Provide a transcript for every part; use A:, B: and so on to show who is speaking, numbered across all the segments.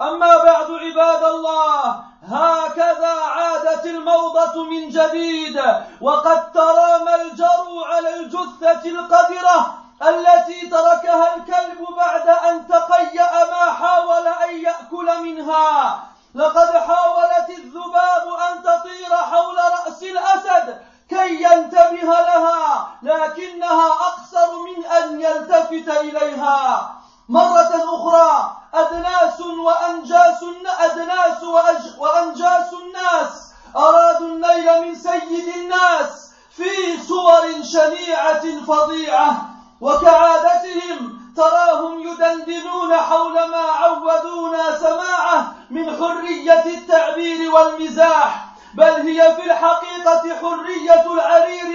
A: أما بعد عباد الله هكذا عادت الموضة من جديد وقد ترام الجرو على الجثة القذرة التي تركها الكلب بعد أن تقيأ ما حاول أن يأكل منها. لقد حاولت الذباب أن تطير حول رأس الأسد كي ينتبه لها لكنها أقصر من أن يلتفت إليها. مرة أخرى أدناس وأنجاس أدناس وأنجاس الناس. أرادوا النيل من سيد الناس في صور شنيعة فظيعة. وكعادتهم تراهم يدندنون حول ما عودونا سماعه من حرية التعبير والمزاح. بل هي في الحقيقة حرية العرير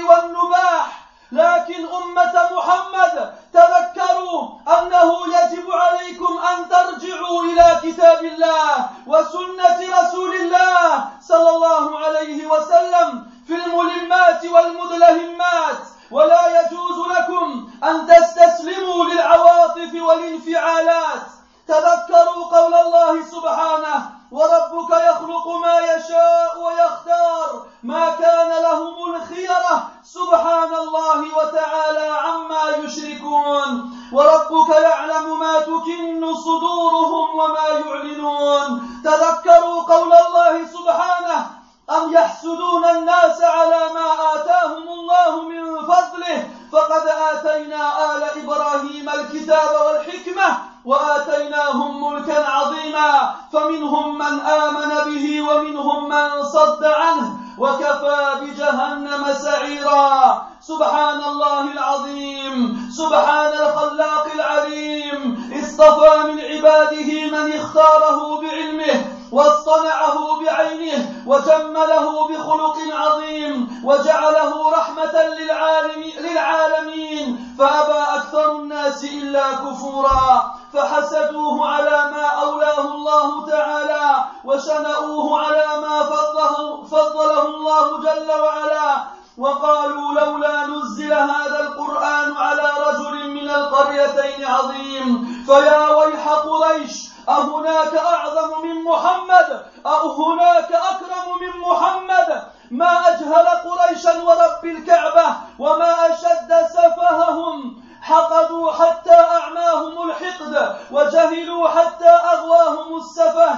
A: كفورا فحسدوه على ما أولاه الله تعالى وشنؤوه على ما فضله, فضله الله جل وعلا وقالوا لولا نزل هذا القرآن على رجل من القريتين عظيم فيا ويح قريش أهناك أعظم من محمد؟ أهناك أكرم من محمد؟ ما أجهل قريشا ورب الكعبة وما أشد سفههم؟ حقدوا حتى أعماهم الحقد وجهلوا حتى أغواهم السفه.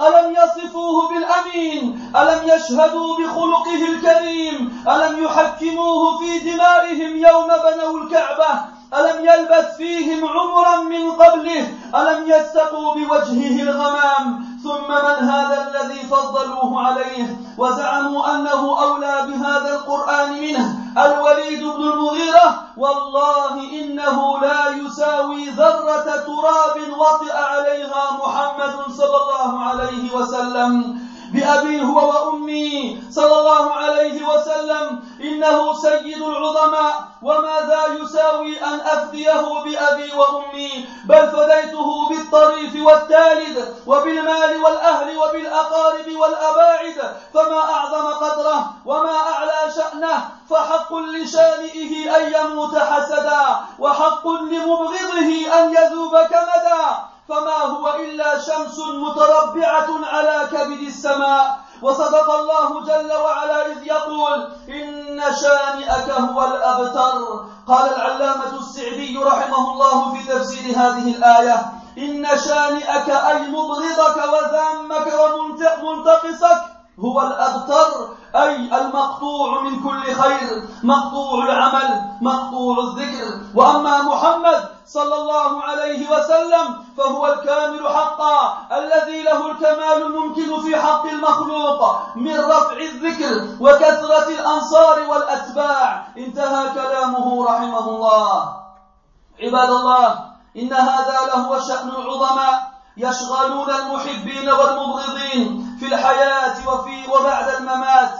A: ألم يصفوه بالأمين؟ ألم يشهدوا بخلقه الكريم؟ ألم يحكموه في دمائهم يوم بنوا الكعبة؟ ألم يلبث فيهم عمرا من قبله؟ ألم يستقوا بوجهه الغمام؟ ثم من هذا الذي فضلوه عليه؟ وزعموا أنه أولى بهذا القرآن منه. الوليد بن المغيرة والله إنه لا يساوي ذرة تراب وطئ عليها محمد صلى الله عليه وسلم. بأبي هو وأمي صلى الله عليه وسلم. إن إنه سيد العظماء وماذا يساوي أن أفديه بأبي وأمي؟ بل فديته بالطريف والتالد وبالمال والأهل وبالأقارب والأباعد. فما أعظم قدره وما أعلى شأنه فحق لشانئه أن يموت حسدا وحق لمبغضه أن يذوب كمدا. فما هو إلا شمس متربعة على كبد السماء. وصدق الله جل وعلا إذ يقول إن شانئك هو الأبتر. قال العلامة السعدي رحمه الله في تفسير هذه الآية إن شانئك أي مبغضك وذامك ومنتقصك هو الأبتر أي المقطوع من كل خير مقطوع العمل مقطوع الذكر. وأما محمد صلى الله عليه وسلم فهو الكامل حقا الذي له الكمال الممكن في حق المخلوق من رفع الذكر وكثرة الأنصار والأتباع. انتهى كلامه رحمه الله. عباد الله إن هذا لهو شأن العظماء. يشغلون المحبين والمبغضين في الحياة وفي وبعد الممات.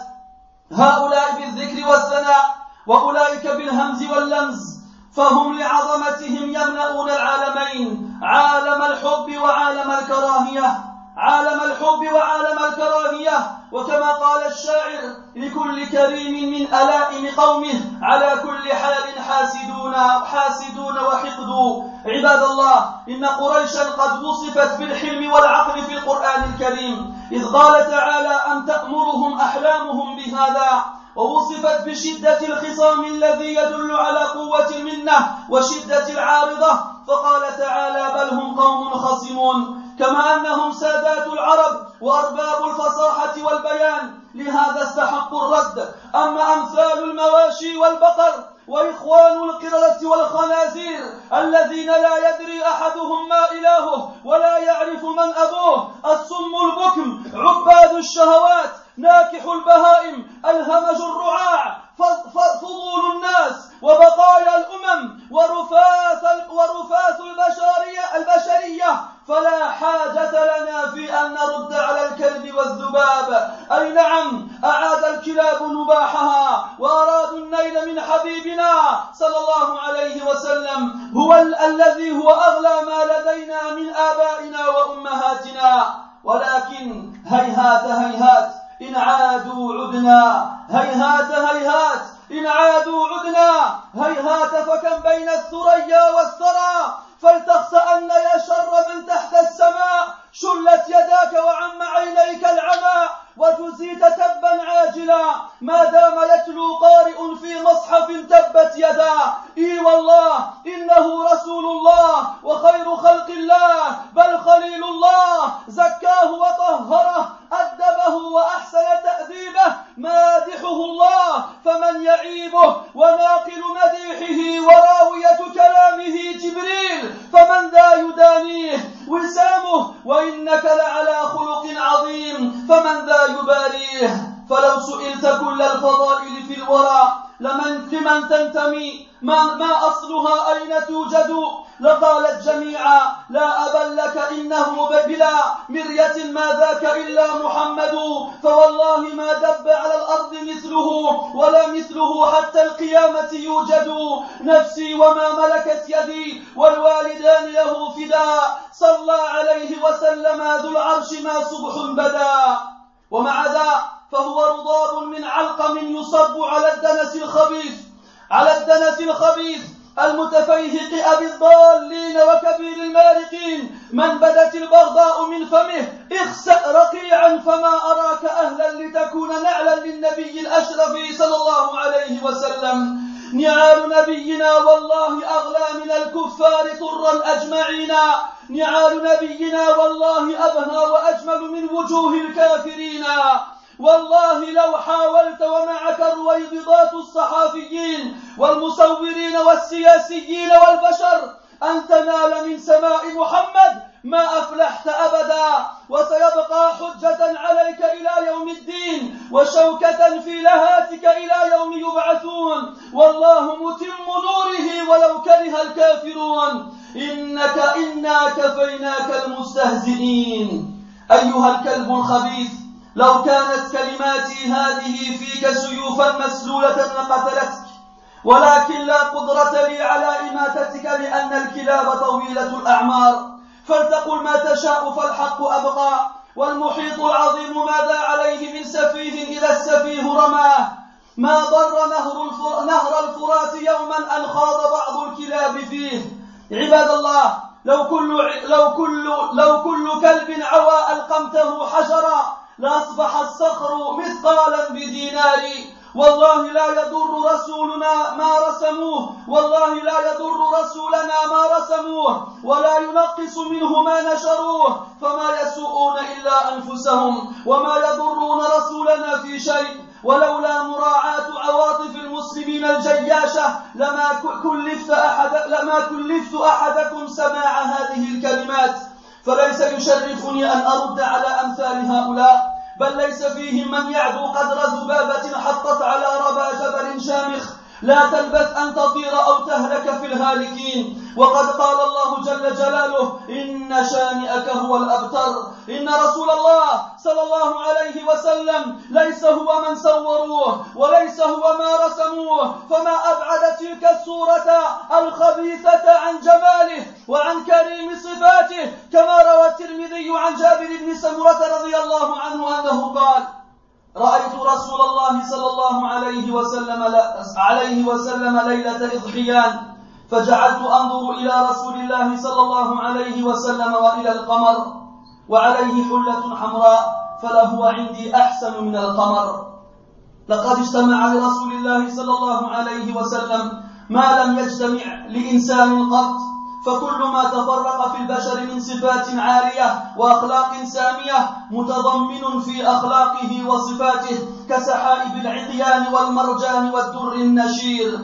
A: هؤلاء بالذكر والثناء وأولئك بالهمز واللمز فهم لعظمتهم يملؤون العالمين. عالم الحب وعالم الكراهية عالم الحب وعالم الكراهية. وكما قال الشاعر لكل كريم من ألائم قومه على كل حال حاسدون حاسدون وحقدوا. عباد الله إن قريشا قد وصفت بالحلم والعقل في القرآن الكريم. إذ قال تعالى أم تأمرهم أحلامهم بهذا؟ ووصفت بشدة الخصام الذي يدل على قوة المنة وشدة العارضة. فقال تعالى بل هم قوم خصمون. كما أنهم سادات العرب وأرباب الفصاحة والبيان. لهذا استحقوا الرد. أما أمثال المواشي والبقر وإخوان القردة والخنازير الذين لا يدري أحدهم ما إلهه ولا يعرف من أبوه الصم البكم عباد الشهوات ناكح البهائم ألهمج الرعاع فضول الناس وبقايا الأمم ورفاث ورفاث البشرية البشرية. فلا حاجة لنا في أن نرد على الكلب والذباب. أي نعم أعاد الكلاب نباحها وأرادوا النيل من حبيبنا صلى الله عليه وسلم. هو الذي هو أغلى ما لدينا من آبائنا وأمهاتنا. ولكن هيهات هيهات إن عادوا عدنا. هيهات هيهات إن عادوا عدنا. هيهات فكم بين الثريا والثرى؟ فلتخسأن يا شر من تحت السماء شلت يداك وعم عينيك العمى وجزيت تبا عاجلا. ما دام يتلو قارئ في مصحف تبت يدا إي والله إنه رسول الله وخير خلق الله بل خليل الله زكاه وطهره أدبه وأحسن تأديبه مادحه الله فمن يعيبه وناقل مديحه وراوية كلامه جبريل فمن ذا يدانيه وسامه وإنك لعلى خلق عظيم فمن ذا يباريه. فلو سئلت كل الفضائل في الورى لمن لمن تنتمي ما, ما أصلها أين توجد؟ لقالت جميعا لا أبا لك إنه بلا مرية ما ذاك إلا محمد فوالله ما دب على الأرض مثله ولا مثله حتى القيامة يوجد. نفسي وما ملكت يدي والوالدان له فداء صلى عليه وسلم ذو العرش ما صبح بدا. ومع ذا فهو رضاب من علقم يصب على الدنس الخبيث على الدنس الخبيث المتفيهق أبي الضالين وكبير المارقين من بدت البغضاء من فمه اخسأ رقيعا فما أراك أهلا لتكون نعلا للنبي الأشرف صلى الله عليه وسلم. نعال نبينا والله أغلى من الكفار طرا أجمعين. نعال نبينا والله أبهى وأجمل من وجوه الكافرين. والله لو حاولت ومعك الرويبضات الصحافيين والمصورين والسياسيين والبشر أن تنال من سماء محمد ما أفلحت أبدا وسيبقى حجة عليك إلى يوم الدين وشوكة في لهاتك إلى يوم يبعثون. والله متم نوره ولو كره الكافرون. إنك إنا كفيناك المستهزئين. أيها الكلب الخبيث لو كانت كلماتي هذه فيك سيوفا مسلولة لقتلتك. ولكن لا قدرة لي على إماتتك لأن الكلاب طويلة الأعمار. فلتقل ما تشاء فالحق أبقى والمحيط العظيم ماذا عليه من سفيه إذا السفيه رماه ما ضر نهر, الفر... نهر الفرات يوما أن خاض بعض الكلاب فيه. عباد الله لو كل لو كل لو كل كلب عوى ألقمته حجرا لأصبح الصخر مثقالا بدينار والله لا يضر رسولنا ما رسموه. والله لا يضر رسولنا ما رسموه. ولا ينقص منه ما نشروه. فما يسوءون إلا أنفسهم. وما يضرون رسولنا في شيء. ولولا مراعاة عواطف المسلمين الجياشة لما كلفت أحد لما كلفت أحدكم سماع هذه الكلمات. فليس يشرفني أن أرد على أمثال هؤلاء. بل ليس فيهم من يعدو قدر ذبابة حطت على ربى جبل شامخ. لا تلبث أن تطير أو تهلك في الهالكين. وقد قال الله جل جلاله إن شانئك هو الأبتر. إن رسول الله صلى الله عليه وسلم ليس هو من صوروه وليس هو ما رسموه. فما أبعد تلك الصورة الخبيثة عن جماله وعن كريم صفاته كما روى الترمذي عن جابر بن سمرة رضي الله عنه أنه قال رأيت رسول الله صلى الله عليه وسلم عليه وسلم ليلة إضحيان. فجعلت أنظر إلى رسول الله صلى الله عليه وسلم وإلى القمر وعليه حلة حمراء فلهو عندي أحسن من القمر. لقد اجتمع لرسول الله صلى الله عليه وسلم ما لم يجتمع لإنسان قط. فكل ما تفرق في البشر من صفات عالية وأخلاق سامية متضمن في أخلاقه وصفاته كسحائب العقيان والمرجان والدر النشير.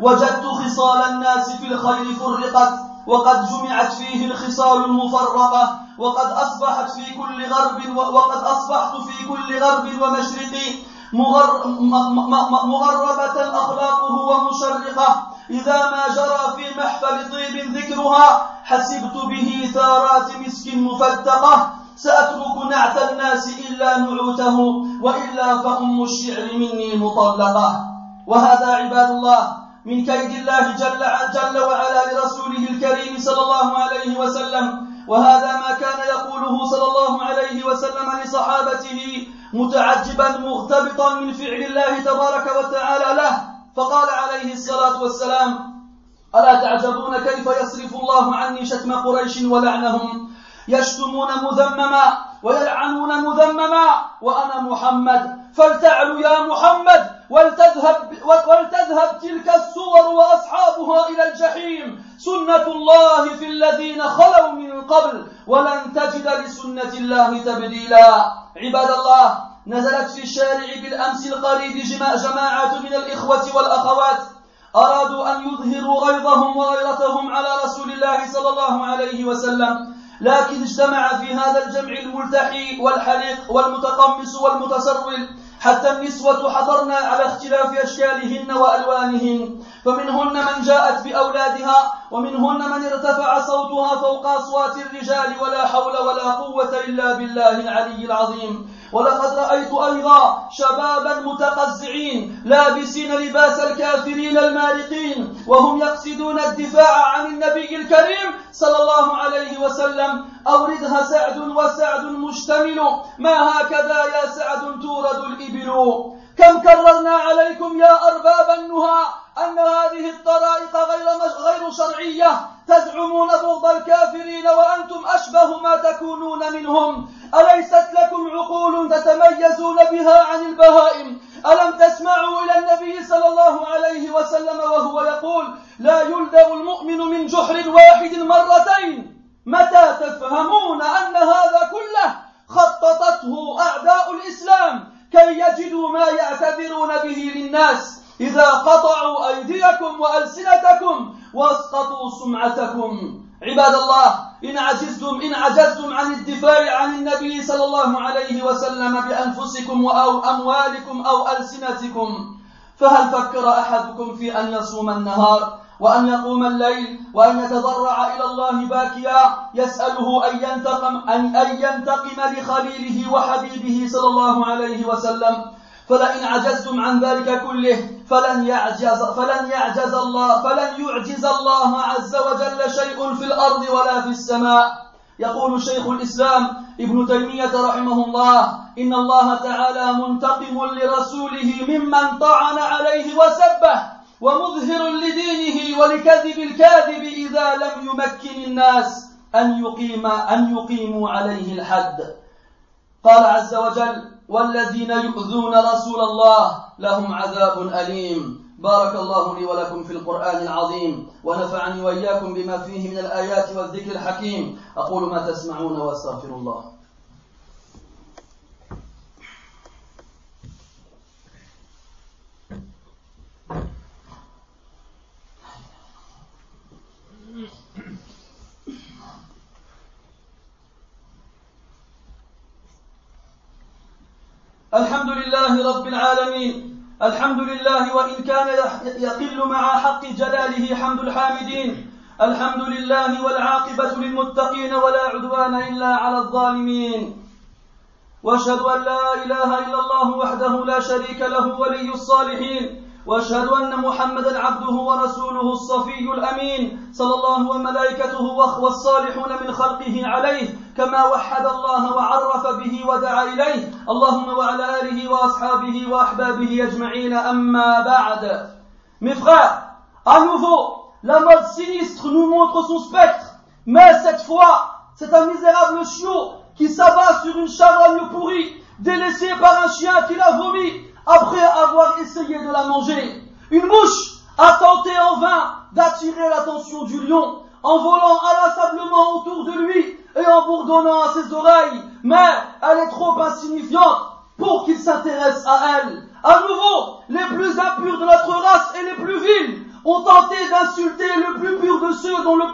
A: وجدت خصال الناس في الخير فرقت وقد جمعت فيه الخصال المفرقة وقد أصبحت في كل غرب وقد أصبحت في كل غرب ومشرق مغربة أخلاقه ومشرقة إذا ما جرى في محفل طيب ذكرها حسبت به ثارات مسك مفتقة سأترك نعت الناس إلا نعوته وإلا فأم الشعر مني مطلقة. وهذا عباد الله من كيد الله جل, جل وعلا لرسوله الكريم صلى الله عليه وسلم. وهذا ما كان يقوله صلى الله عليه وسلم لصحابته متعجبا مغتبطا من فعل الله تبارك وتعالى له. فقال عليه الصلاة والسلام ألا تعجبون كيف يصرف الله عني شتم قريش ولعنهم؟ يشتمون مذمما ويلعنون مذمما وأنا محمد. فلتعلوا يا محمد ولتذهب, ولتذهب تلك الصور وأصحابها إلى الجحيم. سنة الله في الذين خلوا من قبل ولن تجد لسنة الله تبديلا. عباد الله نزلت في الشارع بالأمس القريب جماعات من الإخوة والأخوات أرادوا أن يظهروا غيظهم وغيرتهم على رسول الله صلى الله عليه وسلم لكن اجتمع في هذا الجمع الملتحي والحليق والمتقمص والمتسرل حتى النسوة حضرنا على اختلاف أشكالهن وألوانهن. فمنهن من جاءت بأولادها ومنهن من ارتفع صوتها فوق أصوات الرجال ولا حول ولا قوة إلا بالله العلي العظيم. ولقد رأيت أيضا شبابا متقزعين لابسين لباس الكافرين المارقين وهم يقصدون الدفاع عن النبي الكريم صلى الله عليه وسلم. أوردها سعد وسعد مشتمل. ما هكذا يا سعد تورد الإبل؟ كم كررنا عليكم يا أرباب النهى أن هذه الطرائق غير غير شرعية. تزعمون بغض الكافرين وأنتم أشبه ما تكونون منهم. أليست لكم عقول تتميزون بها عن البهائم؟ ألم تسمعوا إلى النبي صلى الله عليه وسلم وهو يقول لا يلدغ المؤمن من جحر واحد مرتين متى تفهمون أن هذا كله خططته أعداء الإسلام؟ كي يجدوا ما يعتذرون به للناس. إذا قطعوا أيديكم وألسنتكم واسقطوا سمعتكم. عباد الله إن عجزتم إن عجزتم عن الدفاع عن النبي صلى الله عليه وسلم بأنفسكم أو أموالكم أو ألسنتكم فهل فكر أحدكم في أن يصوم النهار؟ وأن يقوم الليل وأن يتضرع إلى الله باكيا يسأله أن ينتقم أن أن ينتقم لخليله وحبيبه صلى الله عليه وسلم. فلئن عجزتم عن ذلك كله فلن يعجز فلن يعجز الله فلن يعجز الله عز وجل شيء في الأرض ولا في السماء. يقول شيخ الإسلام ابن تيمية رحمه الله إن الله تعالى منتقم لرسوله ممن طعن عليه وسبه. ومظهر لدينه ولكذب الكاذب إذا لم يمكن الناس أن يقيم أن يقيموا عليه الحد. قال عز وجل والذين يؤذون رسول الله لهم عذاب أليم. بارك الله لي ولكم في القرآن العظيم ونفعني وإياكم بما فيه من الآيات والذكر الحكيم. أقول ما تسمعون وأستغفر الله. الحمد لله رب العالمين. الحمد لله وإن كان يقل مع حق جلاله حمد الحامدين. الحمد لله والعاقبة للمتقين ولا عدوان إلا على الظالمين. وأشهد أن لا إله إلا الله وحده لا شريك له ولي الصالحين. وأشهد أن محمدا عبده ورسوله الصفي الأمين. صلى الله وملائكته والصالحون من خلقه عليه. كما وحد الله وعرف به ودعا اليه اللهم وعلى اله واصحابه واحبابه اجمعين اما بعد Mes frères, à nouveau, la mode sinistre nous montre son spectre, mais cette fois, c'est un misérable chiot qui s'abat sur une charogne pourrie, délaissée par un chien qui l'a vomi, après avoir essayé de la manger. Une mouche a tenté en vain d'attirer l'attention du lion en volant inlassablement autour de lui et en bourdonnant à ses oreilles, mais elle est trop insignifiante pour qu'il s'intéresse à elle. À nouveau, les plus impurs de notre race et les plus vils ont tenté d'insulter le plus pur de ceux dont le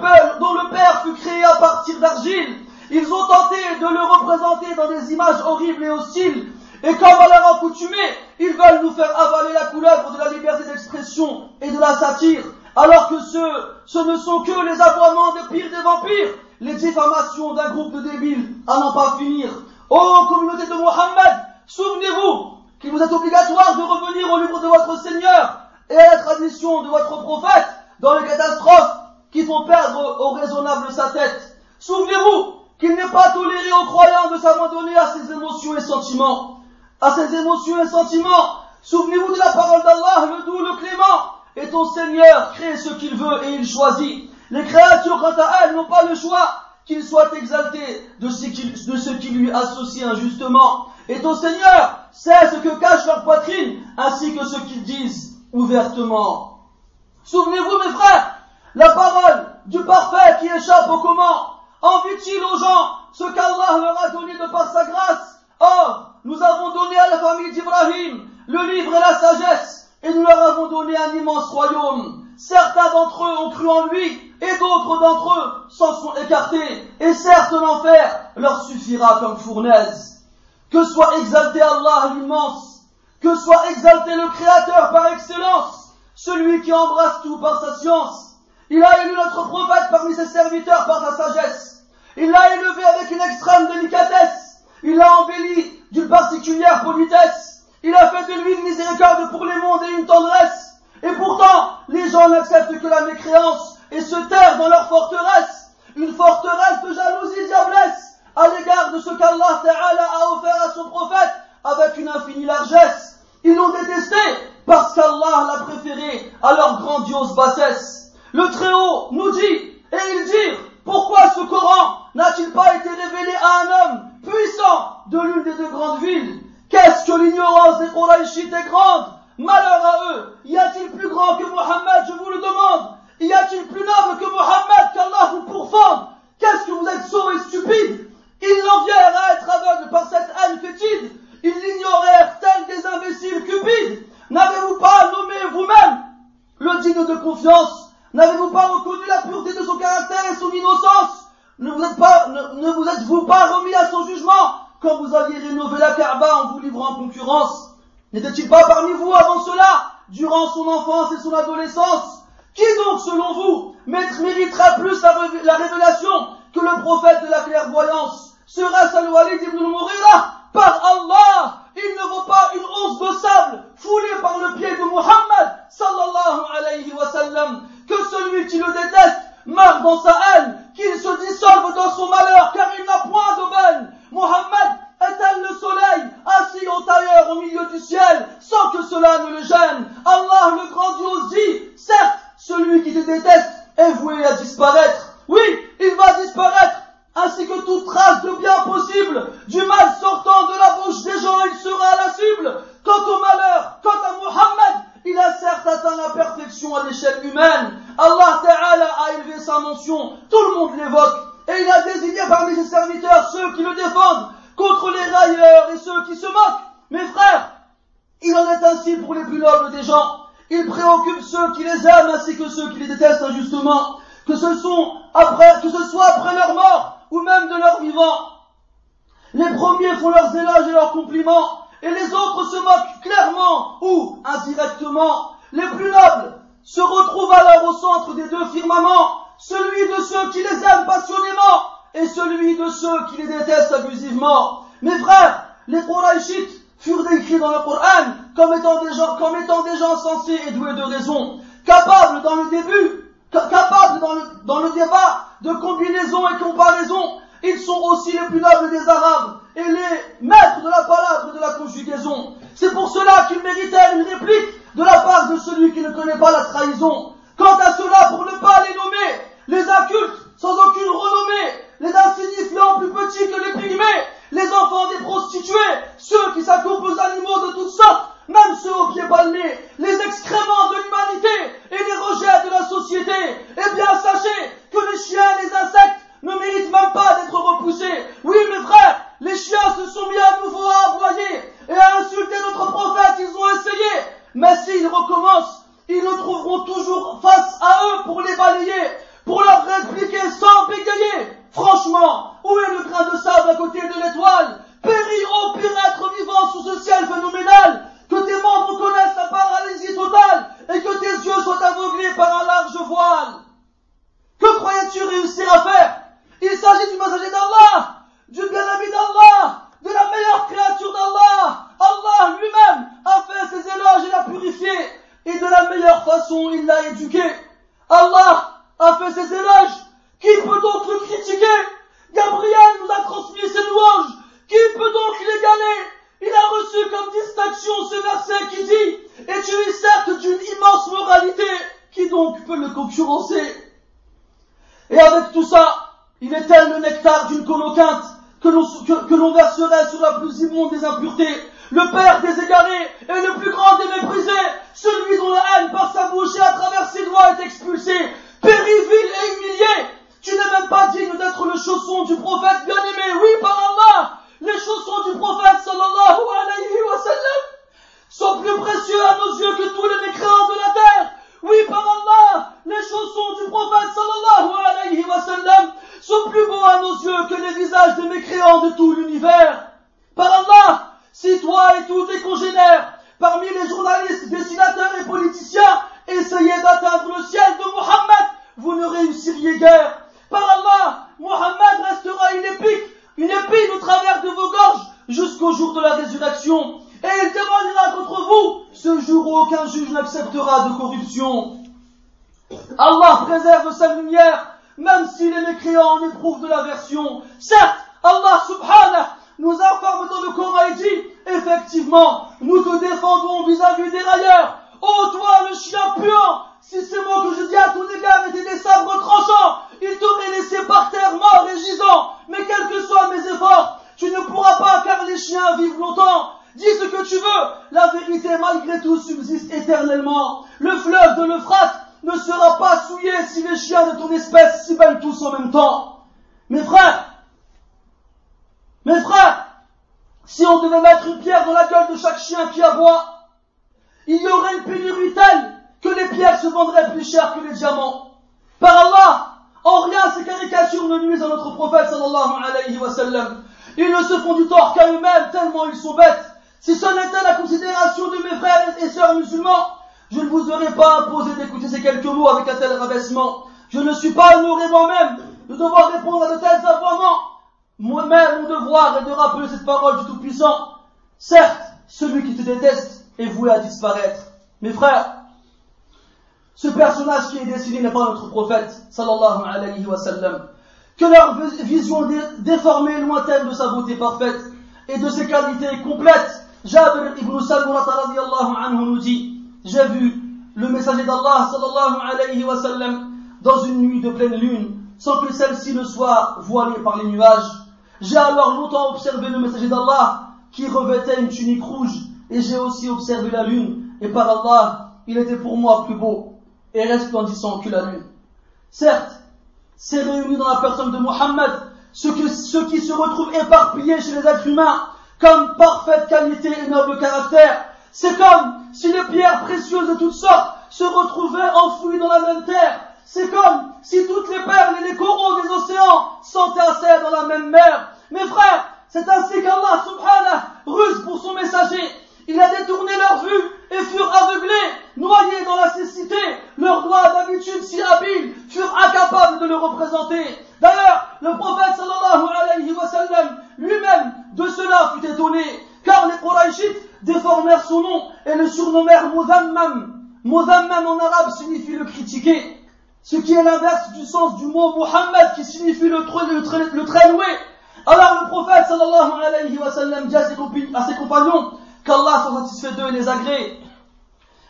A: père, fut créé à partir d'argile. Ils ont tenté de le représenter dans des images horribles et hostiles, et comme à leur accoutumée, ils veulent nous faire avaler la couleur de la liberté d'expression et de la satire, alors que ce, ce ne sont que les aboiements des pires des vampires, les diffamations d'un groupe de débiles à n'en pas finir. Ô communauté de Mohammed, souvenez-vous qu'il vous est obligatoire de revenir au livre de votre Seigneur et à la tradition de votre prophète dans les catastrophes qui font perdre au raisonnable sa tête. Souvenez-vous qu'il n'est pas toléré aux croyants de s'abandonner à ses émotions et sentiments à ses émotions et sentiments. Souvenez-vous de la parole d'Allah, le doux, le clément. Et ton Seigneur crée ce qu'il veut et il choisit. Les créatures, quant à elles, n'ont pas le choix qu'il soit exalté de ce qui, lui associe injustement. Et ton Seigneur sait ce que cache leur poitrine, ainsi que ce qu'ils disent ouvertement. Souvenez-vous, mes frères, la parole du parfait qui échappe au comment envie-t-il aux gens ce qu'Allah leur a donné de par sa grâce? Or, nous avons donné à la famille d'Ibrahim le livre et la sagesse, et nous leur avons donné un immense royaume. Certains d'entre eux ont cru en lui, et d'autres d'entre eux s'en sont écartés, et certes l'enfer leur suffira comme fournaise. Que soit exalté Allah l'immense, que soit exalté le Créateur par excellence, celui qui embrasse tout par sa science. Il a élu notre prophète parmi ses serviteurs par sa sagesse. Il l'a élevé avec une extrême délicatesse. Il l'a embelli d'une particulière politesse. Il a fait de lui une miséricorde pour les mondes et une tendresse. Et pourtant, les gens n'acceptent que la mécréance et se terrent dans leur forteresse. Une forteresse de jalousie diablesse à l'égard de ce qu'Allah Ta'ala a offert à son prophète avec une infinie largesse. Ils l'ont détesté parce qu'Allah l'a préféré à leur grandiose bassesse. Le Très-Haut nous dit, et il dit, pourquoi ce Coran n'a-t-il pas été révélé à un homme puissant de l'une des deux grandes villes? Qu'est-ce que l'ignorance des Quraishites est grande? Malheur à eux Y a-t-il plus grand que Mohammed Je vous le demande. Y a-t-il plus noble que Mohammed qu'Allah vous pourfende Qu'est-ce que vous êtes sot et stupide Ils l'envièrent à être aveugles par cette haine fétide. Ils l'ignorèrent tels des imbéciles cupides. N'avez-vous pas nommé vous-même le digne de confiance? N'avez-vous pas reconnu la pureté de son caractère et son innocence? Ne vous êtes-vous pas remis à son jugement? Quand vous alliez rénover la Kaaba en vous livrant en concurrence N'était-il pas parmi vous avant cela, durant son enfance et son adolescence? Qui donc, selon vous, méritera plus la, révélation que le prophète de la clairvoyance? Sera-ce Al-Walid ibn al Par Allah Il ne vaut pas une once de sable foulée par le pied de Muhammad sallallahu alayhi wa sallam que celui qui le déteste meurt dans sa haine, qu'il se dissolve dans son malheur, car il n'a point d'aubaine. Mohammed est-elle le soleil, assis en tailleur au milieu du ciel, sans que cela ne le gêne Allah le grandiose dit, certes, celui qui te déteste est voué à disparaître. Oui, il va disparaître, ainsi que toute trace de bien possible, du mal sortant de la bouche des gens, il sera la cible. Quant au malheur, quant à Mohammed, il a certes atteint la perfection à l'échelle humaine. Allah Ta'ala a élevé sa mention, tout le monde l'évoque, et il a désigné parmi ses serviteurs ceux qui le défendent contre les railleurs et ceux qui se moquent. Mes frères, il en est ainsi pour les plus nobles des gens. Il préoccupe ceux qui les aiment ainsi que ceux qui les détestent injustement, que ce, que ce soit après leur mort ou même de leur vivant. Les premiers font leurs éloges et leurs compliments, et les autres se moquent clairement ou indirectement. Les plus nobles se retrouvent alors au centre des deux firmaments, celui de ceux qui les aiment et celui de ceux qui les détestent abusivement. Mes frères, les Quraishites furent décrits dans le Coran comme étant des gens, comme étant des gens sensés et doués de raison, capables dans le début, capables dans le, dans le débat de combinaison et comparaison. Ils sont aussi les plus nobles des Arabes et les maîtres de la palabre et de la conjugaison. C'est pour cela qu'ils méritaient une réplique de la part de celui qui ne connaît pas la trahison. Quant à cela, pour ne pas les nommer, les incultes sans aucune renommée, les insignifiants plus petits que les pygmées, les enfants des prostituées, ceux qui s'accouplent aux animaux de toutes sortes, même ceux aux pieds palmés, les excréments de l'humanité et les rejets de la société. Eh bien, sachez que les chiens et les insectes ne méritent même pas d'être repoussés. Oui, mes frères, les chiens se sont mis à nouveau à aboyer et à insulter notre prophète, ils ont essayé. Mais s'ils recommencent, ils nous trouveront toujours face à eux pour les balayer, pour leur répliquer sans bégayer. Franchement, où est le grain de sable à côté de l'étoile? Périr au pire être vivant sous ce ciel phénoménal Que tes membres connaissent la paralysie totale et que tes yeux soient aveuglés par un large voile Que croyais-tu réussir à faire? Il s'agit du messager d'Allah, du bien-aimé d'Allah, de la meilleure créature d'Allah. Allah lui-même a fait ses éloges et l'a purifié. Et de la meilleure façon, il l'a éduqué. Allah a fait ses éloges qui peut donc le critiquer Gabriel nous a transmis ses louanges. Qui peut donc l'égaler Il a reçu comme distinction ce verset qui dit Et tu es certes d'une immense moralité. Qui donc peut le concurrencer Et avec tout ça, il est tel le nectar d'une coloquinte que l'on, que, l'on verserait sur la plus immonde des impuretés. Le père des égarés est le plus grand des méprisés, celui dont la haine par sa bouche et à travers ses doigts est expulsée, périvile et humilié, tu n'es même pas digne d'être le chausson du prophète bien-aimé. Oui, par Allah, les chaussons du prophète sallallahu alayhi wa sallam sont plus précieux à nos yeux que tous les mécréants de la terre. Oui, par Allah, les chaussons du prophète sallallahu alayhi wa sallam sont plus beaux à nos yeux que les visages des mécréants de tout l'univers. Par Allah, si toi et tous tes congénères, parmi les journalistes, dessinateurs et politiciens, essayaient d'atteindre le ciel de Mohammed, vous ne réussiriez guère. Par Allah, Mohammed restera une épine, une épine au travers de vos gorges jusqu'au jour de la résurrection. Et il témoignera contre vous ce jour où aucun juge n'acceptera de corruption. Allah préserve sa lumière, même si les mécréants en éprouvent de l'aversion. Certes, Allah subhanahu nous informe dans le Coran et dit, effectivement, nous te défendons vis-à-vis des railleurs. Ô toi, le chien puant, si ces mots que je dis à ton égard étaient des sabres tranchants, il t'aurait laissé par terre mort et gisant. Mais quels que soient mes efforts, tu ne pourras pas car les chiens vivent longtemps. Dis ce que tu veux, la vérité malgré tout subsiste éternellement. Le fleuve de l'Euphrate ne sera pas souillé si les chiens de ton espèce s'y baignent tous en même temps. Mes frères, mes frères, si on devait mettre une pierre dans la gueule de chaque chien qui aboie, il y aurait une pénurie telle que les pierres se vendraient plus cher que les diamants. Par Allah, en rien ces caricatures ne nuisent à notre prophète sallallahu alayhi wa sallam. Ils ne se font du tort qu'à eux-mêmes tellement ils sont bêtes. Si ce n'était la considération de mes frères et sœurs musulmans, Je ne vous aurais pas imposé d'écouter ces quelques mots avec un tel rabaissement. Je ne suis pas honoré moi-même de devoir répondre à de tels affoiements. Moi-même, mon devoir est de rappeler cette parole du Tout-Puissant. Certes, celui qui te déteste est voué à disparaître. Mes frères, ce personnage qui est destiné n'est pas notre prophète, sallallahu alayhi wa sallam. Que leur vision déformée et lointaine de sa beauté parfaite et de ses qualités complètes. Jabir ibn Samurata anhu nous dit, j'ai vu le messager d'Allah dans une nuit de pleine lune, sans que celle-ci ne soit voilée par les nuages. J'ai alors longtemps observé le messager d'Allah qui revêtait une tunique rouge, et j'ai aussi observé la lune, et par Allah, il était pour moi plus beau et resplendissant que la lune. Certes, c'est réuni dans la personne de Mohammed ce, qui se retrouve éparpillé chez les êtres humains comme parfaite qualité et noble caractère. C'est comme si les pierres précieuses de toutes sortes se retrouvaient enfouies dans la même terre. C'est comme si toutes les perles et les coraux des océans s'entassaient dans la même mer. Mes frères, c'est ainsi qu'Allah subhanahu ruse pour son messager. Il a détourné leur vue et furent aveuglés, noyés dans la cécité. Leurs doigts d'habitude si habiles furent incapables de le représenter. D'ailleurs, le prophète sallallahu alayhi wa sallam lui-même de cela fut étonné, car les Qurayshites déformèrent son nom et le surnommèrent Mudammam. Mudammam en arabe signifie le critiquer, ce qui est l'inverse du sens du mot Muhammad qui signifie le, le, très loué. Alors le prophète sallallahu alayhi wa sallam dit à ses compagnons qu'Allah soit satisfait d'eux et les agrée.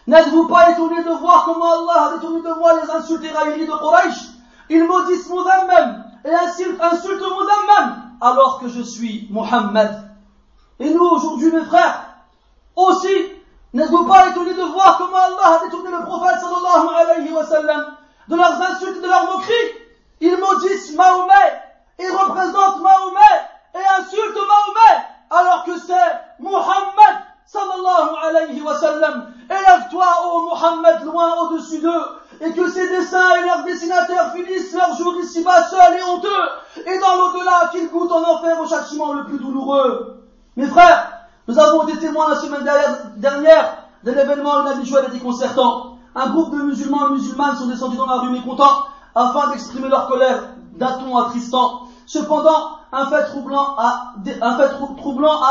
A: N'êtes-vous pas étonné de voir comment Allah a détourné de moi les insultes et railleries de Quraysh? Ils maudissent Mudammam et insultent, insultent Mudammam alors que je suis Muhammad. Et nous aujourd'hui mes frères, aussi, n'êtes-vous pas étonné de voir comment Allah a détourné le prophète sallallahu alayhi wa sallam de leurs insultes et de leurs moqueries? Ils maudissent Mahomet et représentent Mahomet et insultent Mahomet alors que c'est Muhammad sallallahu alayhi wa sallam. Élève-toi, ô Muhammad, loin au-dessus d'eux, et que ces dessins et leurs dessinateurs finissent leur jour ici-bas seuls et honteux, et dans l'au-delà qu'ils goûtent en enfer au châtiment le plus douloureux. Mes frères, nous avons été témoins la semaine dernière d'un événement inhabituel et déconcertant. Un groupe de musulmans et musulmanes sont descendus dans la rue mécontents afin d'exprimer leur colère d'un ton attristant. Cependant, un fait troublant a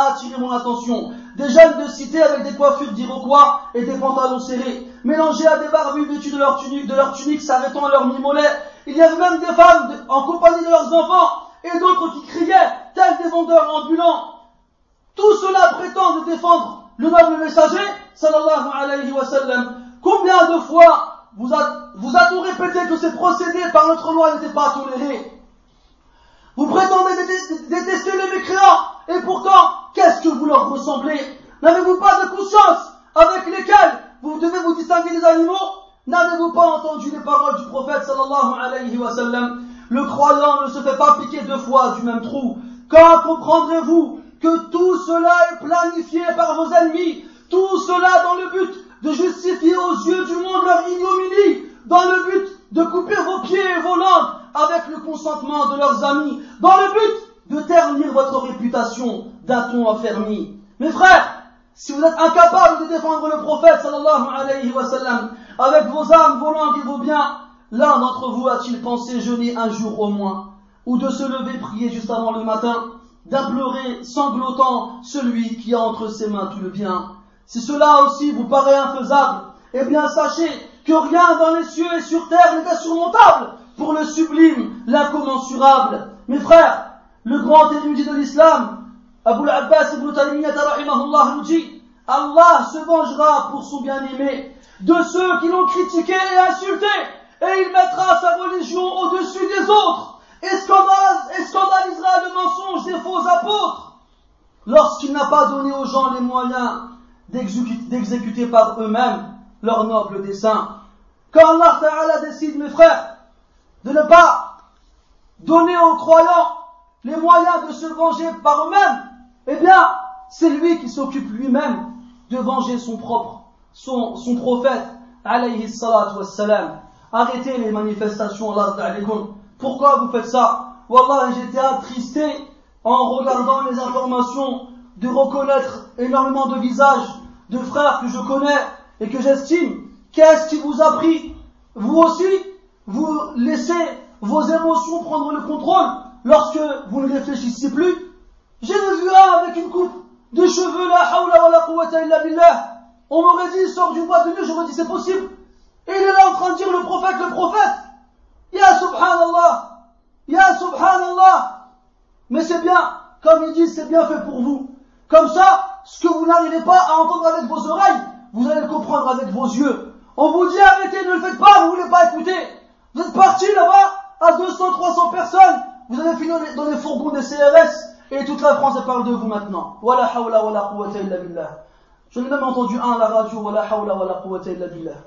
A: attiré mon attention. Des jeunes de cité avec des coiffures d'iroquois et des pantalons serrés, mélangés à des barbus vêtus de leur tunique, de leur tunique s'arrêtant à leur mi-mollet. Il y avait même des femmes en compagnie de leurs enfants et d'autres qui criaient, tels des vendeurs ambulants. Tout cela prétend de défendre le noble messager, sallallahu alayhi wa sallam. Combien de fois vous a-t-on répété que ces procédés par notre loi n'étaient pas tolérés? Vous prétendez détester les mécréants, et pourtant, qu'est-ce que vous leur ressemblez? N'avez-vous pas de conscience avec lesquelles vous devez vous distinguer des animaux? N'avez-vous pas entendu les paroles du prophète sallallahu alayhi wa sallam? Le croyant ne se fait pas piquer deux fois du même trou. Quand comprendrez-vous que tout cela est planifié par vos ennemis? Tout cela dans le but de justifier aux yeux du monde leur ignominie, dans le but de couper vos pieds et vos langues avec le consentement de leurs amis, dans le but de ternir votre réputation d'un ton affermi. Mes frères, si vous êtes incapables de défendre le prophète sallallahu alayhi wa sallam avec vos âmes, vos langues et vos biens, l'un d'entre vous a-t-il pensé jeûner un jour au moins, ou de se lever prier juste avant le matin, d'implorer sanglotant celui qui a entre ses mains tout le bien? Si cela aussi vous paraît infaisable, eh bien sachez que rien dans les cieux et sur terre n'est insurmontable pour le sublime, l'incommensurable. Mes frères, le grand érudit de l'islam, Abu al-Abbas ibn rahimahullah nous dit, Allah se vengera pour son bien-aimé de ceux qui l'ont critiqué et insulté, et il mettra sa religion au-dessus des autres, et scandalisera le mensonge des faux apôtres, lorsqu'il n'a pas donné aux gens les moyens d'exécuter par eux-mêmes leur noble dessein. Quand Allah Ta'ala décide, mes frères, de ne pas donner aux croyants les moyens de se venger par eux-mêmes, eh bien, c'est lui qui s'occupe lui-même de venger son propre, son, son prophète, alayhi salatu wassalam. Arrêtez les manifestations, Allah Pourquoi vous faites ça? Wallah, j'étais attristé en regardant les informations de reconnaître énormément de visages de frères que je connais et que j'estime.
B: Qu'est-ce qui vous a pris? Vous aussi, vous laissez vos émotions prendre le contrôle? Lorsque vous ne réfléchissez plus. J'ai vu un avec une coupe de cheveux, la hawla wa la illa billah. On m'aurait dit, sort du bois de nuit, j'aurais dit c'est possible. Et il est là en train de dire le prophète, le prophète. Ya subhanallah. Ya subhanallah. Mais c'est bien, comme ils disent, c'est bien fait pour vous. Comme ça, ce que vous n'arrivez pas à entendre avec vos oreilles, vous allez le comprendre avec vos yeux. On vous dit arrêtez, ne le faites pas, vous voulez pas écouter. Vous êtes parti là-bas à 200, 300 personnes. Vous avez fini dans les fourgons des CRS et toute la France parle de vous maintenant. Wala hawla wala quwwata illa billah. Je n'ai même entendu un à la radio, wala hawla wala quwwata illa billah.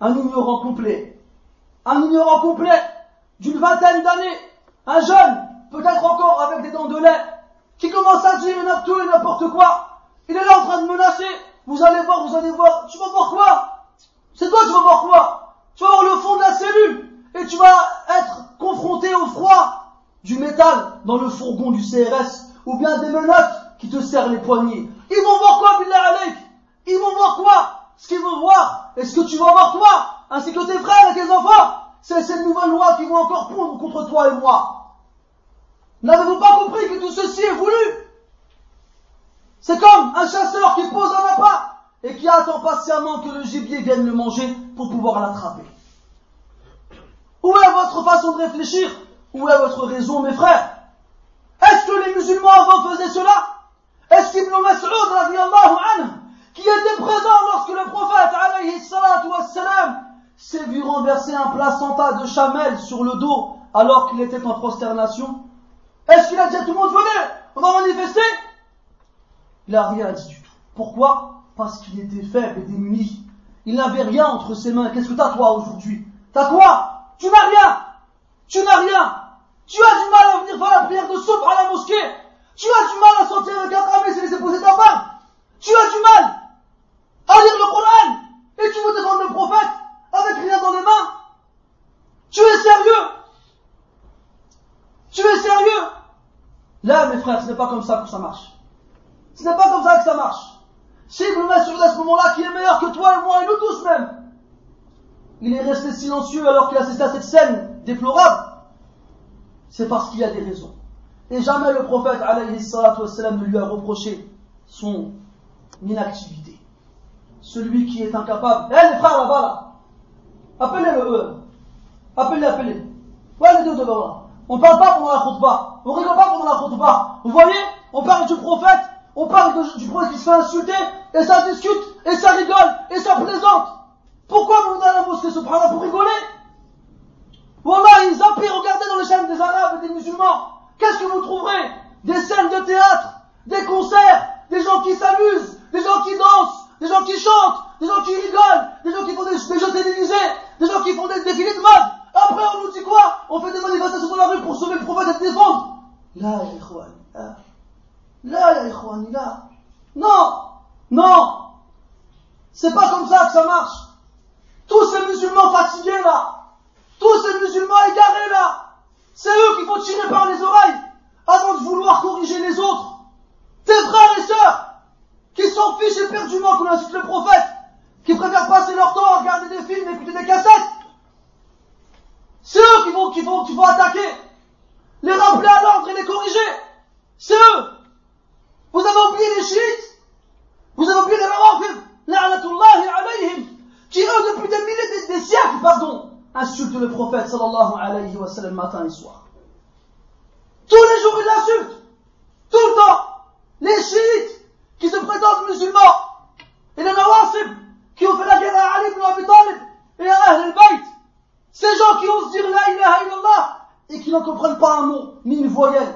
B: Un ignorant complet. Un ignorant complet d'une vingtaine d'années. Un jeune, peut-être encore avec des dents de lait, qui commence à dire tout et n'importe quoi. Il est là en train de menacer. Vous allez voir, vous allez voir. Tu vas voir quoi? C'est toi, tu vas voir quoi? Tu vas voir le fond de la cellule. Et tu vas être confronté au froid du métal dans le fourgon du CRS. Ou bien des menottes qui te serrent les poignets. Ils vont voir quoi, Billah Alek Ils vont voir quoi? Ce qu'ils vont voir, et ce que tu vas voir toi, ainsi que tes frères et tes enfants, c'est ces nouvelles lois qui vont encore pondre contre toi et moi. N'avez-vous pas compris que tout ceci est voulu? C'est comme un chasseur qui pose un appât et qui attend patiemment que le gibier vienne le manger pour pouvoir l'attraper. Où est votre façon de réfléchir? Où est votre raison, mes frères? Est-ce que les musulmans avant faisaient cela? Est-ce qu'Ibn Mas'ud, qui était présent lorsque le prophète, s'est vu renverser un placenta de chamel sur le dos alors qu'il était en prosternation? Est-ce qu'il a dit à tout le monde, venez, on va manifester? Il n'a rien dit du tout. Pourquoi? Parce qu'il était faible et démuni. Il n'avait rien entre ses mains. Qu'est-ce que t'as toi aujourd'hui? T'as quoi? Tu n'as rien! Tu n'as rien Tu as du mal à venir faire la prière de soupe à la mosquée. Tu as du mal à sortir avec un ami et laisser poser ta femme. Tu as du mal à lire le Coran. Et tu veux défendre le prophète avec rien dans les mains. Tu es sérieux. Tu es sérieux. Là, mes frères, ce n'est pas comme ça que ça marche. Ce n'est pas comme ça que ça marche. Si Ibn Mas'ud à ce moment-là, qui est meilleur que toi et moi et nous tous même, il est resté silencieux alors qu'il assistait à cette scène déplorable, c'est parce qu'il y a des raisons. Et jamais le prophète, wassalam, ne lui a reproché son inactivité. Celui qui est incapable. Eh, les frères là-bas, là. Appelez-le, eux. Appelez, appelez. Ouais, les deux devant là. On parle pas pendant la khutbah. On rigole pas pendant la khutbah. Vous voyez? On parle du prophète, on parle du prophète qui se fait insulter, et ça discute, et ça rigole, et ça plaisante. Pourquoi vous venez à la mosquée subhanallah pour rigoler? Wallah, ils zappent, regardez dans les chaînes des Arabes et des musulmans. Qu'est-ce que vous trouverez? Des scènes de théâtre, des concerts, des gens qui s'amusent, des gens qui dansent, des gens qui chantent, des gens qui rigolent, des gens qui font des, des jeux télévisés, des gens qui font des défilés de mode. Après, on nous dit quoi? On fait des manifestations dans la rue pour sauver le prophète et le défendre. Là, là, ikhwan, là. Non, non. C'est pas comme ça que ça marche. Tous ces musulmans fatigués là, tous ces musulmans égarés là, c'est eux qui font tirer par les oreilles avant de vouloir corriger les autres. Tes frères et sœurs qui s'en fichent éperdument qu'on insulte le prophète, qui préfèrent passer leur temps à regarder des films et écouter des cassettes, c'est eux qui vont, qui vont, qui vont attaquer. Les rappeler à l'ordre et les corriger. C'est eux. Vous avez oublié les chiites. Vous avez oublié les rawafid. La'anatullahi alayhim. Qui eux, depuis des milliers, des, des siècles, pardon, insultent le prophète sallallahu alayhi wa sallam matin et soir. Tous les jours, ils l'insultent. Tout le temps. Les chiites qui se prétendent musulmans. Et les nawasib qui ont fait la guerre à Ali ibn Abi Talib et à Ahl al-Bayt. Ces gens qui osent dire la ilaha illallah et qui n'en comprennent pas un mot, ni une voyelle.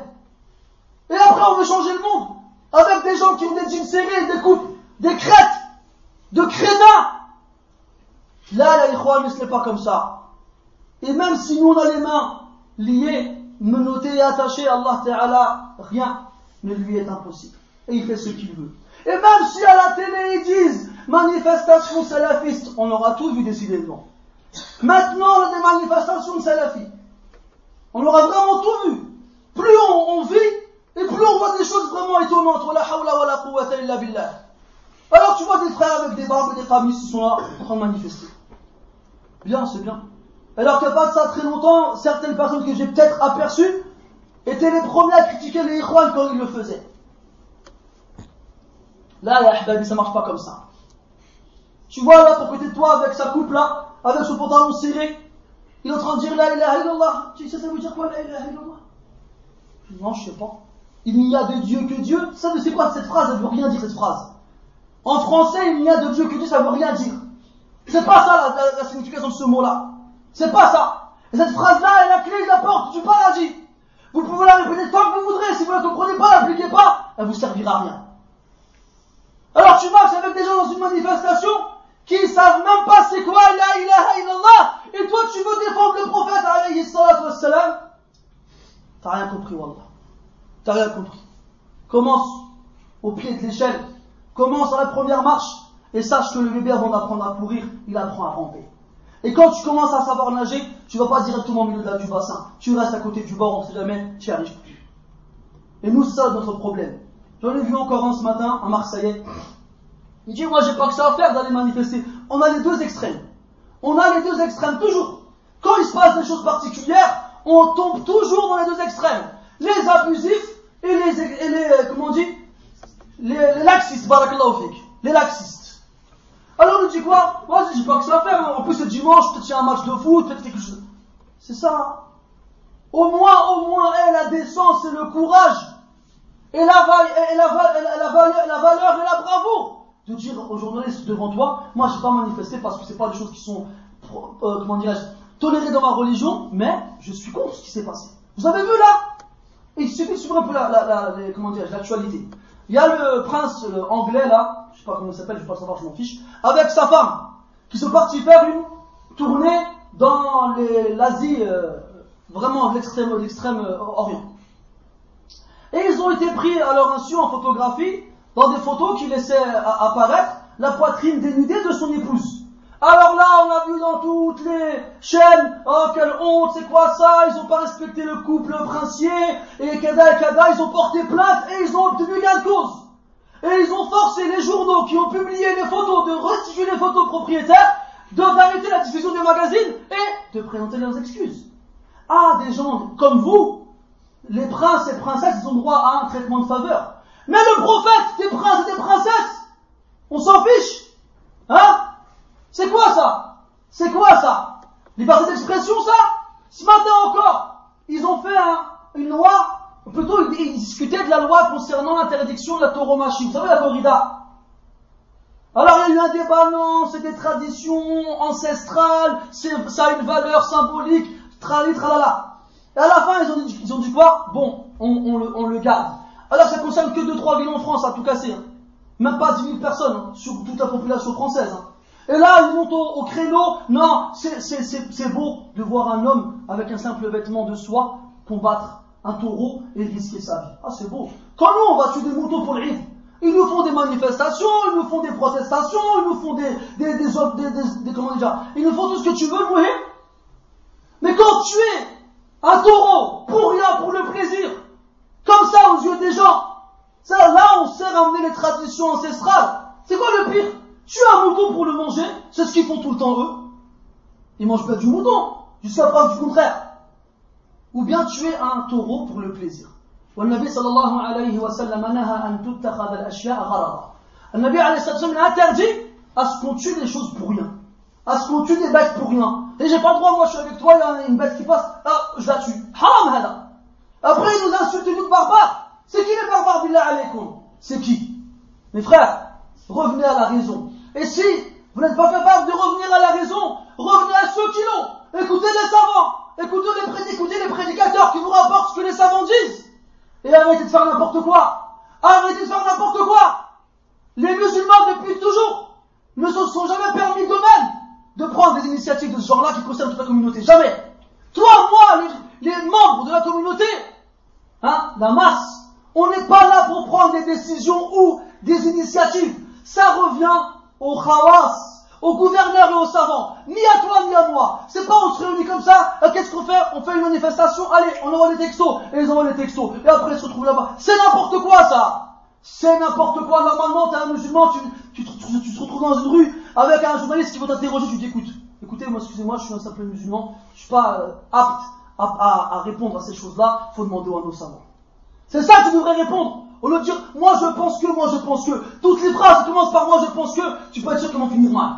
B: Et après, on veut changer le monde avec des gens qui ont des jeans des coupes, des crêtes, de crédins. Là, la ce n'est pas comme ça. Et même si nous on a les mains liées, menottées et attachées Allah Ta'ala, rien ne lui est impossible. Et il fait ce qu'il veut. Et même si à la télé ils disent manifestation salafiste, on aura tout vu décidément. Maintenant, des manifestations de salafis. On aura vraiment tout vu. Plus on, vit, et plus on voit des choses vraiment étonnantes. billah. Alors tu vois des frères avec des barbes et des familles qui sont là en manifester. Bien, c'est bien. Alors que pas de ça très longtemps, certaines personnes que j'ai peut-être aperçues étaient les premiers à critiquer les Ikhwan quand ils le faisaient. Là, ya ça marche pas comme ça. Tu vois là, ton côté de toi, avec sa coupe là, avec son pantalon serré, il est en train de dire La ilaha illallah. Tu sais, ça veut dire quoi, la ilaha illallah? Non, je sais pas. Il n'y a de Dieu que Dieu. Ça, c'est quoi cette phrase Elle veut rien dire, cette phrase. En français, il n'y a de Dieu que Dieu, ça veut rien dire. C'est pas ça la, signification de ce mot-là. C'est pas ça. Et cette phrase-là est la clé de la porte du paradis. Vous pouvez la répéter tant que vous voudrez. Si vous ne la comprenez pas, l'appliquez pas, elle vous servira à rien. Alors tu marches avec des gens dans une manifestation qui savent même pas c'est quoi la ilaha illallah, et toi tu veux défendre le prophète alayhi salatu wassalam. T'as rien compris, Wallah. T'as rien compris. Commence au pied de l'échelle. Commence à la première marche. Et sache que le bébé, avant d'apprendre à courir, il apprend à ramper. Et quand tu commences à savoir nager, tu vas pas directement au milieu du bassin. Tu restes à côté du bord, on sait jamais, tu n'y arrives plus. Et nous, c'est ça notre problème. J'en ai vu encore un ce matin, un Marseillais. Il dit, moi, j'ai pas que ça à faire d'aller manifester. On a les deux extrêmes. On a les deux extrêmes, toujours. Quand il se passe des choses particulières, on tombe toujours dans les deux extrêmes. Les abusifs et les, et les euh, comment on dit, les, les laxistes, les laxistes. Alors nous dit quoi Moi, j'ai pas que ça à faire. En plus, c'est dimanche, peut-être qu'il y a un match de foot, peut-être quelque chose. C'est ça. Au moins, au moins, elle la décence et le courage et la, et la, la, la valeur et la bravoure de dire aux journalistes devant toi, moi je n'ai pas manifesté parce que ce pas des choses qui sont, euh, comment tolérées dans ma religion, mais je suis contre ce qui s'est passé. Vous avez vu là? Il suffit de suivre un peu la, l'actualité. Il y a le prince anglais là, je sais pas comment il s'appelle, je vais pas savoir, je m'en fiche, avec sa femme, qui sont partis faire une tournée dans l'Asie, euh, vraiment l'extrême, l'extrême euh, orient. Et ils ont été pris à leur insu en photographie dans des photos qui laissaient apparaître la poitrine dénudée de son épouse. Alors là, on a vu dans toutes chaînes, oh quelle honte, c'est quoi ça, ils n'ont pas respecté le couple princier, et Kada et Kada, ils ont porté plainte et ils ont obtenu gain de cause. Et ils ont forcé les journaux qui ont publié les photos de restituer les photos propriétaires, d'arrêter la diffusion des magazines et de présenter leurs excuses. Ah, des gens comme vous, les princes et princesses, ils ont droit à un traitement de faveur. Mais le prophète des princes et des princesses, on s'en fiche. Hein? C'est quoi ça? C'est quoi ça? Liberté d'expression ça Ce matin encore, ils ont fait une loi, plutôt ils, discutaient de la loi concernant l'interdiction de la tauromachie. Vous savez la corrida alors il y a eu un débat, non, c'est des traditions ancestrales, ça a une valeur symbolique, trali, tralala. Et à la fin, ils ont dit, ils ont dit quoi? Bon, on, le, on le garde. Alors ça concerne que 2-3 villes en France, à tout casser. Hein. Même pas 10 000 personnes hein, sur toute la population française. Hein. Et là, ils montent au, créneau. Non, c'est beau de voir un homme avec un simple vêtement de soie combattre un taureau et risquer sa vie. Ah, c'est beau. Quand nous, on va tuer des moutons pour le ils nous font des manifestations, ils nous font des protestations, ils nous font des, des, des, des, comment dire, ils nous font tout ce que tu veux, oui. Mais quand tu es un taureau pour rien, pour le plaisir, comme ça aux yeux des gens. Ça, là, on sait ramener les traditions ancestrales. C'est quoi le pire Tu as un mouton pour le manger, c'est ce qu'ils font tout le temps eux. Ils mangent pas du mouton, jusqu'à preuve du contraire. Ou bien tu es un taureau pour le plaisir. والنبي صلى الله عليه وسلم نهى أن تتخذ الأشياء غرضا. النبي عليه الصلاة والسلام interdit à ce qu'on tue des choses pour rien. À ce qu'on tue des bêtes pour rien. Et j'ai pas le droit, moi je suis avec toi, il y a une bête qui passe, ah, je la tue. Haram hada. Après, il nous insulte, nous de barbares. C'est qui les barbares, billah alaykoum C'est qui Mes frères, revenez à la raison. Et si vous n'êtes pas capable de revenir à la raison, revenez à ceux qui l'ont. Écoutez les savants. Écoutez les, écoutez les prédicateurs qui vous rapportent ce que les savants disent. Et arrêtez de faire n'importe quoi. Arrêtez de faire n'importe quoi. Les musulmans, depuis toujours, ne se sont jamais permis d'eux-mêmes de prendre des initiatives de ce genre-là qui concernent toute la communauté. Jamais. Toi, moi, les membres de la communauté, hein, la masse. On n'est pas là pour prendre des décisions ou des initiatives. Ça revient aux khawas, aux gouverneurs et aux savants. Ni à toi ni à moi. C'est pas on se réunit comme ça, euh, qu'est-ce qu'on fait? On fait une manifestation, allez, on envoie des textos, et ils envoient les textos, et après ils se retrouvent là-bas. C'est n'importe quoi ça C'est n'importe quoi. Normalement, t'es un musulman, tu, te retrouves dans une rue avec un journaliste qui va t'interroger, tu dis écoute, écoutez, moi, excusez-moi, je suis un simple musulman, je suis pas euh, apte à, à- à répondre à ces choses-là, faut demander à nos savants. C'est ça que tu devrais répondre. Au lieu de moi je pense que, moi je pense que. Toutes les phrases commencent par moi je pense que, tu peux être sûr qu'elles vont finir mal.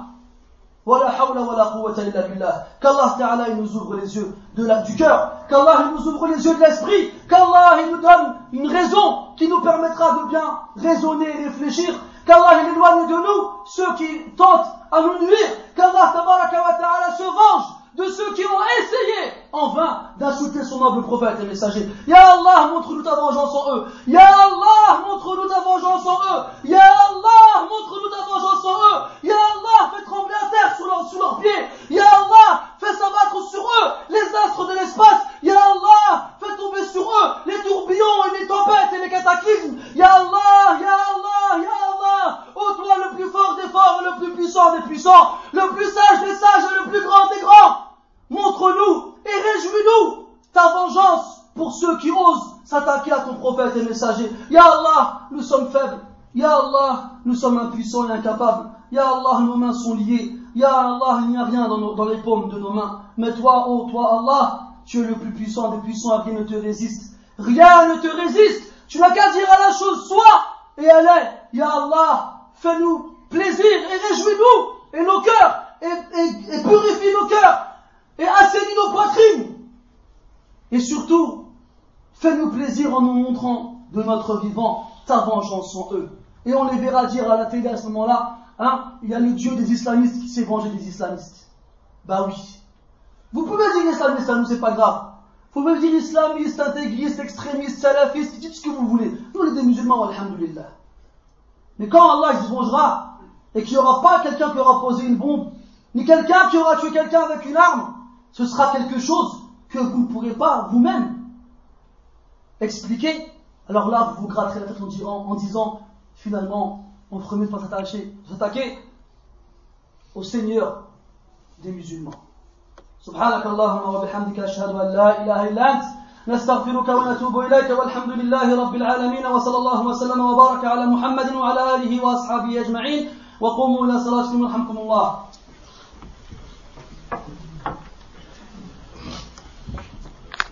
B: Billah. Qu'Allah Ta'ala il nous ouvre les yeux de la, du cœur. Qu'Allah il nous ouvre les yeux de l'esprit. Qu'Allah il nous donne une raison qui nous permettra de bien raisonner et réfléchir. Qu'Allah il éloigne de nous ceux qui tentent à nous nuire. Qu'Allah Ta'ala se venge de ceux qui ont essayé en vain d'insulter son noble prophète et messager. Ya Allah, montre-nous ta vengeance en eux. Ya Allah, montre-nous ta vengeance en eux. Ya Allah, montre-nous ta vengeance en eux. Ya Allah, fais trembler la terre sous, leur- sous leurs pieds. Ya Allah, fais s'abattre sur eux les astres de l'espace. Ya Allah, fais tomber sur eux les tourbillons et les tempêtes et les cataclysmes. Ya Allah, Ya Allah, Ya Allah, ô toi le plus fort des forts le plus puissant des puissants, le plus sage des sages et le plus grand des grands. Montre-nous et réjouis-nous ta vengeance pour ceux qui osent s'attaquer à ton prophète et messager. Ya Allah, nous sommes faibles. Ya Allah, nous sommes impuissants et incapables. Ya Allah, nos mains sont liées. Ya Allah, il n'y a rien dans les paumes de nos mains. Mais toi, ô toi Allah, tu es le plus puissant des puissants, rien ne te résiste. Rien ne te résiste. Tu n'as qu'à dire à la chose, soit, et est. Ya Allah, fais-nous plaisir et réjouis-nous, et nos cœurs, et, purifie nos cœurs, et assainis nos poitrines. Et surtout, fais-nous plaisir en nous montrant de notre vivant ta vengeance en eux. Et on les verra dire à la télé à ce moment-là, hein, il y a le Dieu des islamistes qui s'est vengé des islamistes. Bah oui. Vous pouvez dire islamiste à nous, c'est pas grave. Vous pouvez dire islamiste, intégriste, extrémiste, salafiste, dites ce que vous voulez. Nous, on est des musulmans, alhamdulillah. Mais quand Allah se vengera, et qu'il n'y aura pas quelqu'un qui aura posé une bombe, ni quelqu'un qui aura tué quelqu'un avec une arme, ce sera quelque chose que vous ne pourrez pas vous-même expliquer. Alors là, vous vous gratterez la tête en, disant- en disant, finalement, on mieux de pas s'attacher- s'attaquer au Seigneur des musulmans. سبحانك اللهم وبحمدك أشهد أن لا إله إلا أنت نستغفرك ونتوب إليك والحمد لله رب العالمين وصلى الله وسلم وبارك على محمد وعلى آله وأصحابه أجمعين وقوموا إلى صلاتكم يرحمكم الله.